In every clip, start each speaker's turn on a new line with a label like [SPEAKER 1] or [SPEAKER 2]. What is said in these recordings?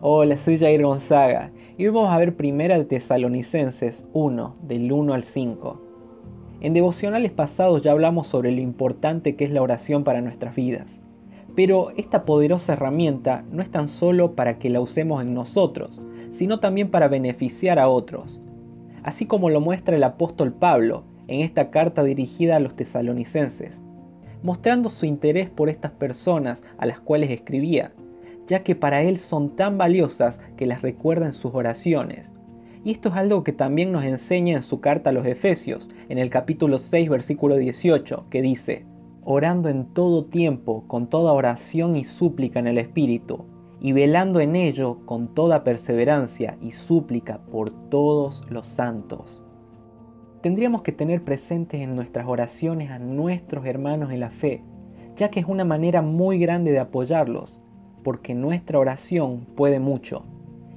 [SPEAKER 1] Hola, soy Jair Gonzaga. Y vamos a ver Primera de Tesalonicenses 1, del 1 al 5. En devocionales pasados ya hablamos sobre lo importante que es la oración para nuestras vidas, pero esta poderosa herramienta no es tan solo para que la usemos en nosotros, sino también para beneficiar a otros, así como lo muestra el apóstol Pablo en esta carta dirigida a los tesalonicenses, mostrando su interés por estas personas a las cuales escribía ya que para Él son tan valiosas que las recuerda en sus oraciones. Y esto es algo que también nos enseña en su carta a los Efesios, en el capítulo 6, versículo 18, que dice, orando en todo tiempo, con toda oración y súplica en el Espíritu, y velando en ello con toda perseverancia y súplica por todos los santos. Tendríamos que tener presentes en nuestras oraciones a nuestros hermanos en la fe, ya que es una manera muy grande de apoyarlos, porque nuestra oración puede mucho.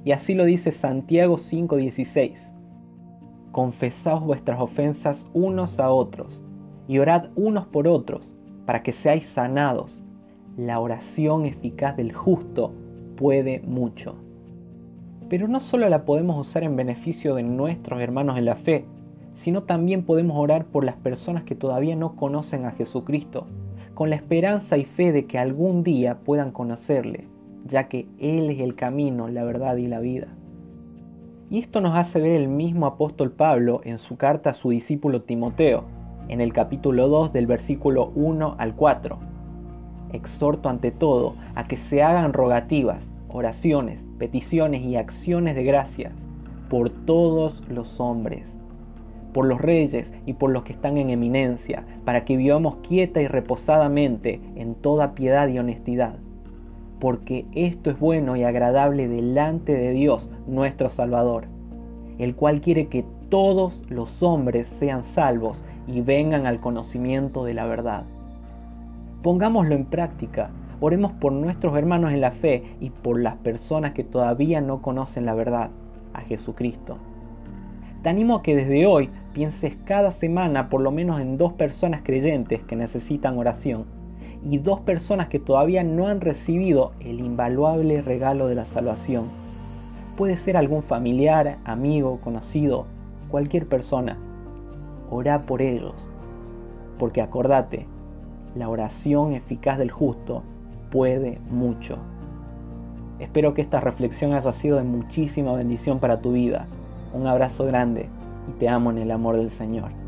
[SPEAKER 1] Y así lo dice Santiago 5:16. Confesaos vuestras ofensas unos a otros y orad unos por otros para que seáis sanados. La oración eficaz del justo puede mucho. Pero no solo la podemos usar en beneficio de nuestros hermanos en la fe, sino también podemos orar por las personas que todavía no conocen a Jesucristo con la esperanza y fe de que algún día puedan conocerle, ya que Él es el camino, la verdad y la vida. Y esto nos hace ver el mismo apóstol Pablo en su carta a su discípulo Timoteo, en el capítulo 2 del versículo 1 al 4. Exhorto ante todo a que se hagan rogativas, oraciones, peticiones y acciones de gracias por todos los hombres por los reyes y por los que están en eminencia, para que vivamos quieta y reposadamente en toda piedad y honestidad. Porque esto es bueno y agradable delante de Dios nuestro Salvador, el cual quiere que todos los hombres sean salvos y vengan al conocimiento de la verdad. Pongámoslo en práctica, oremos por nuestros hermanos en la fe y por las personas que todavía no conocen la verdad, a Jesucristo. Te animo a que desde hoy pienses cada semana por lo menos en dos personas creyentes que necesitan oración y dos personas que todavía no han recibido el invaluable regalo de la salvación. Puede ser algún familiar, amigo, conocido, cualquier persona. Ora por ellos, porque acordate, la oración eficaz del justo puede mucho. Espero que esta reflexión haya sido de muchísima bendición para tu vida un abrazo grande y te amo en el amor del Señor.